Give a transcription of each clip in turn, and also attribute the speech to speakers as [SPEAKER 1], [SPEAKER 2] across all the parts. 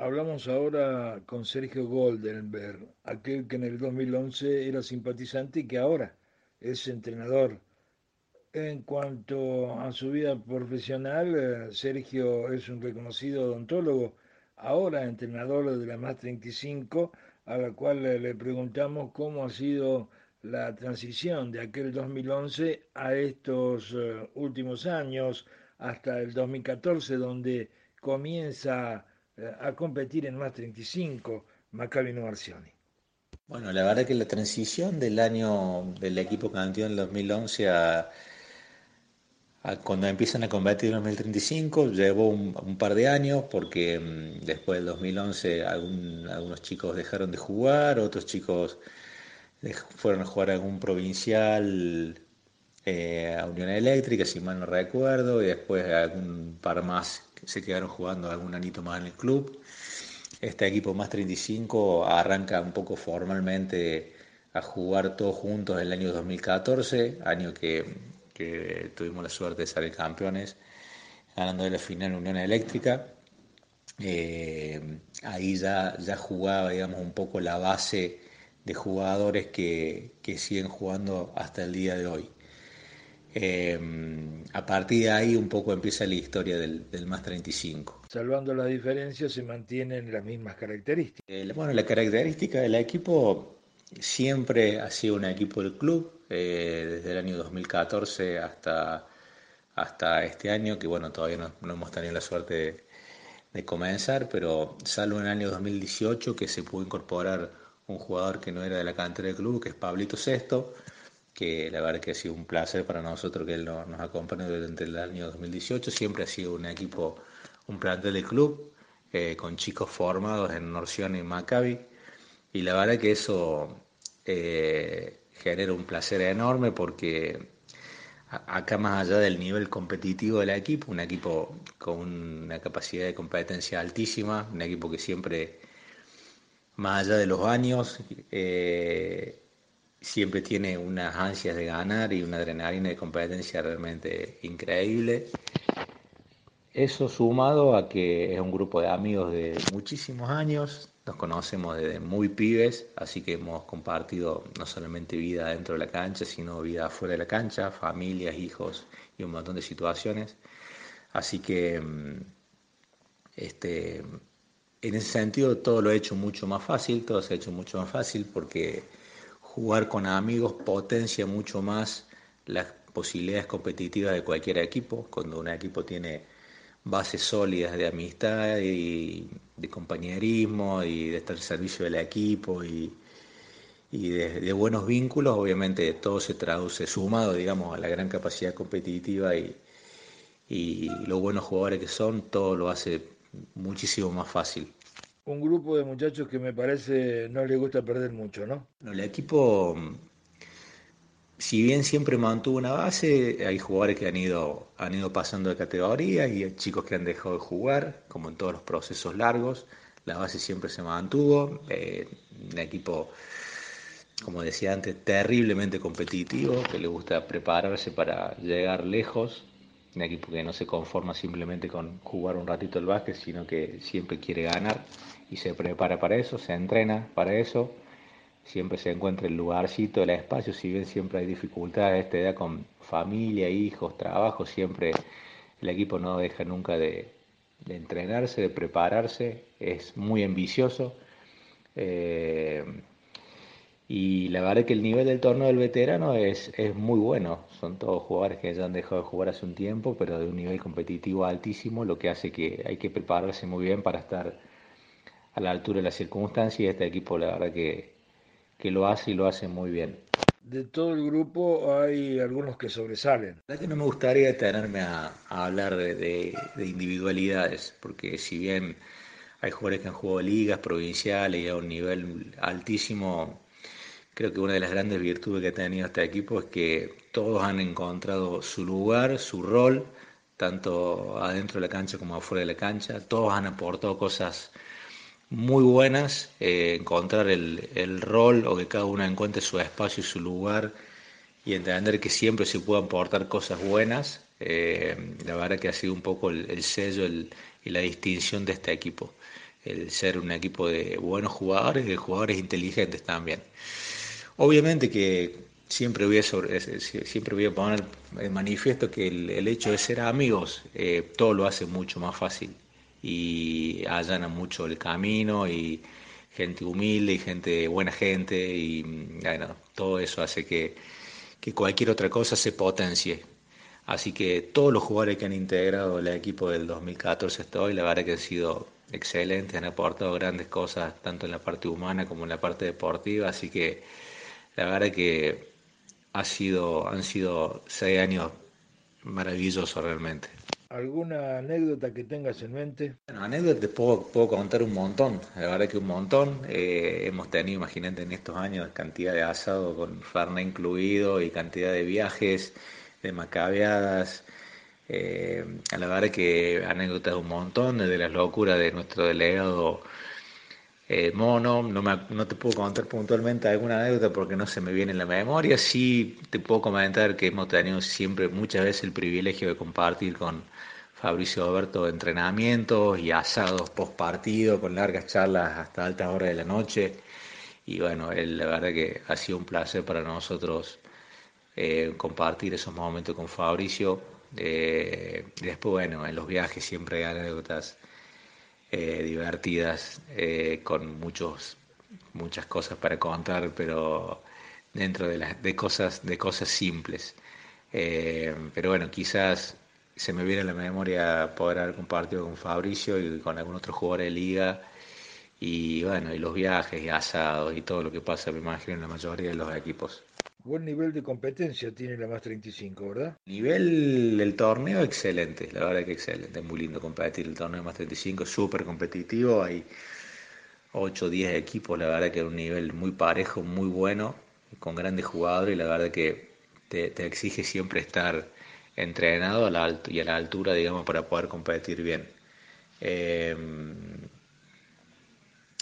[SPEAKER 1] Hablamos ahora con Sergio Goldenberg, aquel que en el 2011 era simpatizante y que ahora es entrenador. En cuanto a su vida profesional, eh, Sergio es un reconocido odontólogo, ahora entrenador de la MAS 35, a la cual le preguntamos cómo ha sido la transición de aquel 2011 a estos eh, últimos años, hasta el 2014, donde comienza a competir en más 35 Maccabi Arcioni.
[SPEAKER 2] Bueno, la verdad que la transición del año del equipo campeón en 2011 a, cuando empiezan a competir en 2035 llevó un, par de años porque mm, después del 2011 algunos chicos dejaron de jugar, otros chicos fueron a jugar a algún provincial eh, a Unión Eléctrica, si mal no recuerdo, y después algún par más se quedaron jugando algún anito más en el club. Este equipo más 35 arranca un poco formalmente a jugar todos juntos el año 2014, año que, tuvimos la suerte de salir campeones, ganando de la final Unión Eléctrica. Eh, ahí ya, ya jugaba, digamos, un poco la base de jugadores que, que siguen jugando hasta el día de hoy. Em, a partir de ahí un poco empieza la historia del, más 35.
[SPEAKER 1] Salvando las diferencias se mantienen las mismas características.
[SPEAKER 2] Eh, bueno, la característica del equipo siempre ha sido un equipo del club, eh, desde el año 2014 hasta, hasta este año, que bueno, todavía no, hemos tenido la suerte de, comenzar, pero salvo en el año 2018 que se pudo incorporar un jugador que no era de la cantera del club, que es Pablito Sesto que la verdad que ha sido un placer para nosotros que él nos, acompañe durante el año 2018. Siempre ha sido un equipo, un plantel de club, eh, con chicos formados en Norción y Maccabi. Y la verdad que eso eh, genera un placer enorme porque acá más allá del nivel competitivo del equipo, un equipo con una capacidad de competencia altísima, un equipo que siempre, más allá de los años, eh, siempre tiene unas ansias de ganar y una adrenalina de competencia realmente increíble. Eso sumado a que es un grupo de amigos de muchísimos años, nos conocemos desde muy pibes, así que hemos compartido no solamente vida dentro de la cancha, sino vida fuera de la cancha, familias, hijos y un montón de situaciones. Así que mm, este, en ese sentido todo lo he hecho mucho más fácil, todo se ha hecho mucho más fácil porque jugar con amigos potencia mucho más las posibilidades competitivas de cualquier equipo, cuando un equipo tiene bases sólidas de amistad y de compañerismo y de estar al servicio del equipo y, de, buenos vínculos, obviamente todo se traduce sumado, digamos, a la gran capacidad competitiva y, y los buenos jugadores que son, todo lo hace muchísimo más fácil
[SPEAKER 1] un grupo de muchachos que me parece no les gusta perder mucho, ¿no?
[SPEAKER 2] El equipo, si bien siempre mantuvo una base, hay jugadores que han ido, han ido pasando de categoría y hay chicos que han dejado de jugar, como en todos los procesos largos. La base siempre se mantuvo. Eh, un equipo, como decía antes, terriblemente competitivo, que le gusta prepararse para llegar lejos. Un equipo que no se conforma simplemente con jugar un ratito el básquet, sino que siempre quiere ganar y se prepara para eso, se entrena para eso, siempre se encuentra el lugarcito, el espacio, si bien siempre hay dificultades de esta edad con familia, hijos, trabajo, siempre el equipo no deja nunca de, entrenarse, de prepararse, es muy ambicioso. Eh, y la verdad es que el nivel del torneo del veterano es, es muy bueno. Son todos jugadores que ya han dejado de jugar hace un tiempo, pero de un nivel competitivo altísimo, lo que hace que hay que prepararse muy bien para estar a la altura de las circunstancias y este equipo la verdad que, lo hace y lo hace muy bien.
[SPEAKER 1] De todo el grupo hay algunos que sobresalen.
[SPEAKER 2] La verdad que no me gustaría detenerme a, hablar de, individualidades, porque si bien hay jugadores que han jugado ligas provinciales y a un nivel altísimo, creo que una de las grandes virtudes que ha tenido este equipo es que todos han encontrado su lugar, su rol, tanto adentro de la cancha como afuera de la cancha, todos han aportado cosas muy buenas, eh, encontrar el, rol o que cada uno encuentre su espacio y su lugar y entender que siempre se pueden aportar cosas buenas. Eh, la verdad que ha sido un poco el, sello y la distinción de este equipo. el ser un equipo de buenos jugadores y de jugadores inteligentes también. Obviamente que siempre voy a, siempre voy a poner en manifiesto que el, hecho de ser amigos eh, todo lo hace mucho más fácil y allana mucho el camino y gente humilde y gente buena gente y bueno, todo eso hace que, que cualquier otra cosa se potencie. Así que todos los jugadores que han integrado el equipo del 2014 hasta hoy, la verdad que han sido excelentes, han aportado grandes cosas tanto en la parte humana como en la parte deportiva, así que la verdad que ha sido, han sido seis años maravillosos realmente.
[SPEAKER 1] ¿Alguna anécdota que tengas en mente?
[SPEAKER 2] Bueno, anécdotas puedo, contar un montón, la verdad que un montón. Eh, hemos tenido, imagínate, en estos años cantidad de asado con Farna incluido y cantidad de viajes, de macabeadas. Eh, la verdad que anécdotas un montón, desde las locuras de nuestro delegado eh, mono, no, me, no te puedo contar puntualmente alguna anécdota porque no se me viene en la memoria, sí te puedo comentar que hemos tenido siempre muchas veces el privilegio de compartir con Fabricio Alberto entrenamientos y asados post partido con largas charlas hasta altas horas de la noche y bueno, la verdad que ha sido un placer para nosotros eh, compartir esos momentos con Fabricio. Eh, después, bueno, en los viajes siempre hay anécdotas eh, divertidas, eh, con muchos, muchas cosas para contar, pero dentro de, las, de, cosas, de cosas simples. Eh, pero bueno, quizás se me viene a la memoria poder haber compartido con Fabricio y con algún otro jugador de liga. Y bueno, y los viajes y asados y todo lo que pasa, me imagino, en la mayoría de los equipos.
[SPEAKER 1] Buen nivel de competencia tiene la más 35, ¿verdad?
[SPEAKER 2] Nivel del torneo excelente, la verdad que excelente, es muy lindo competir el torneo más 35, súper competitivo, hay 8 o 10 equipos, la verdad que es un nivel muy parejo, muy bueno, con grandes jugadores y la verdad que te, exige siempre estar entrenado a la y a la altura, digamos, para poder competir bien. Eh,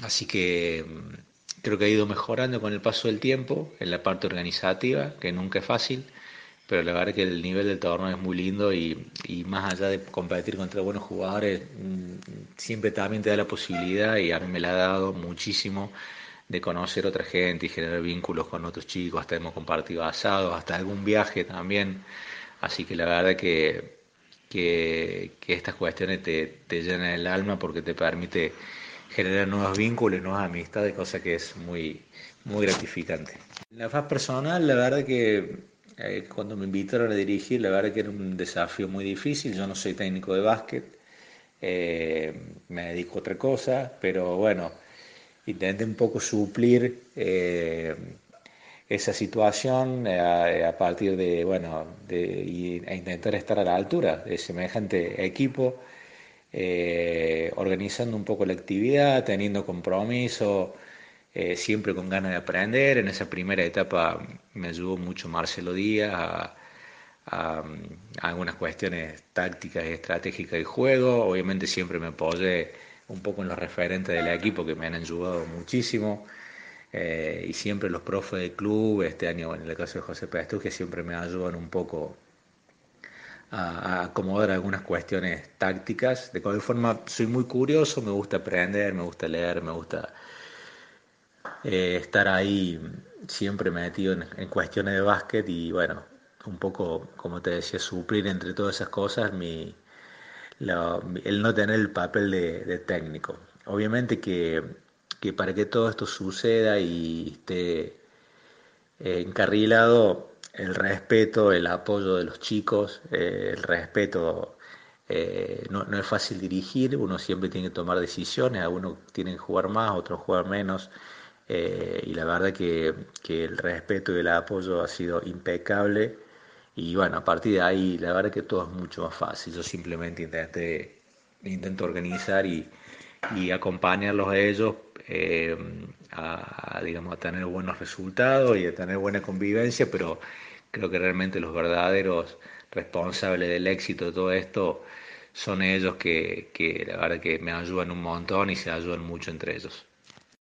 [SPEAKER 2] así que creo que ha ido mejorando con el paso del tiempo en la parte organizativa, que nunca es fácil, pero la verdad que el nivel del torneo es muy lindo y, más allá de competir contra buenos jugadores, mm, siempre también te da la posibilidad, y a mí me la ha dado muchísimo, de conocer otra gente y generar vínculos con otros chicos, hasta hemos compartido asados, hasta algún viaje también, así que la verdad que, que, estas cuestiones te, te llenan el alma porque te permite generar nuevos vínculos, nuevas amistades, cosa que es muy, muy gratificante. La faz personal, la verdad que eh, cuando me invitaron a dirigir, la verdad que era un desafío muy difícil. Yo no soy técnico de básquet, eh, me dedico a otra cosa, pero bueno, intenté un poco suplir eh, esa situación a, partir de, bueno, de, e intentar estar a la altura de semejante equipo eh, organizando un poco la actividad, teniendo compromiso, eh, siempre con ganas de aprender. En esa primera etapa me ayudó mucho Marcelo Díaz a, algunas cuestiones tácticas y estratégicas del juego. Obviamente siempre me apoyé un poco en los referentes del equipo que me han ayudado muchísimo. Eh, y siempre los profes del club, este año en el caso de José Pérez, que siempre me ayudan un poco a, acomodar algunas cuestiones tácticas. De cualquier forma, soy muy curioso, me gusta aprender, me gusta leer, me gusta eh, estar ahí siempre metido en, cuestiones de básquet y bueno, un poco, como te decía, suplir entre todas esas cosas mi, el no tener el papel de, técnico. Obviamente que, que, para que todo esto suceda y esté eh, encarrilado, el respeto, el apoyo de los chicos, eh, el respeto. Eh, no, es fácil dirigir, uno siempre tiene que tomar decisiones, algunos tienen que jugar más, otros jugar menos, eh, y la verdad que, que, el respeto y el apoyo ha sido impecable, y bueno, a partir de ahí la verdad que todo es mucho más fácil, yo simplemente intenté, intento organizar y, y acompañarlos a ellos a, digamos, a tener buenos resultados y a tener buena convivencia, pero Creo que realmente los verdaderos responsables del éxito de todo esto son ellos que, que la verdad que me ayudan un montón y se ayudan mucho entre ellos.